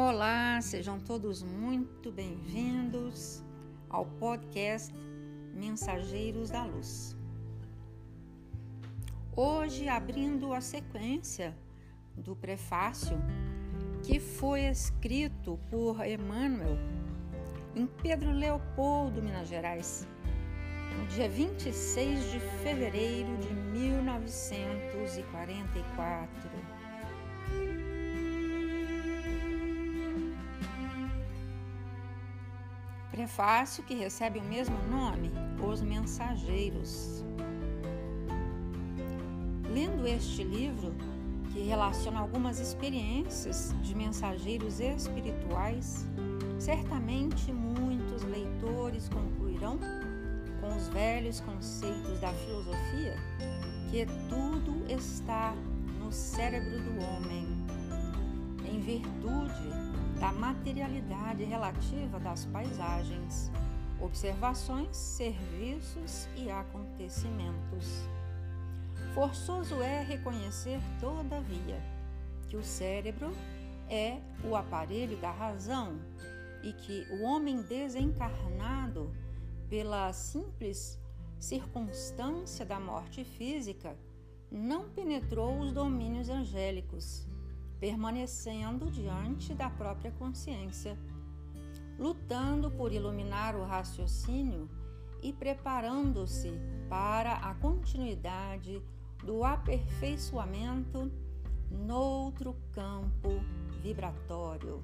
Olá, sejam todos muito bem-vindos ao podcast Mensageiros da Luz. Hoje, abrindo a sequência do prefácio que foi escrito por Emmanuel em Pedro Leopoldo, Minas Gerais, no dia 26 de fevereiro de 1944. Prefácio que recebe o mesmo nome, Os Mensageiros. Lendo este livro, que relaciona algumas experiências de mensageiros espirituais, certamente muitos leitores concluirão com os velhos conceitos da filosofia que tudo está no cérebro do homem, em virtude da materialidade relativa das paisagens, observações, serviços e acontecimentos. Forçoso é reconhecer, todavia, que o cérebro é o aparelho da razão e que o homem desencarnado, pela simples circunstância da morte física, não penetrou os domínios angélicos, permanecendo diante da própria consciência, lutando por iluminar o raciocínio e preparando-se para a continuidade do aperfeiçoamento noutro campo vibratório.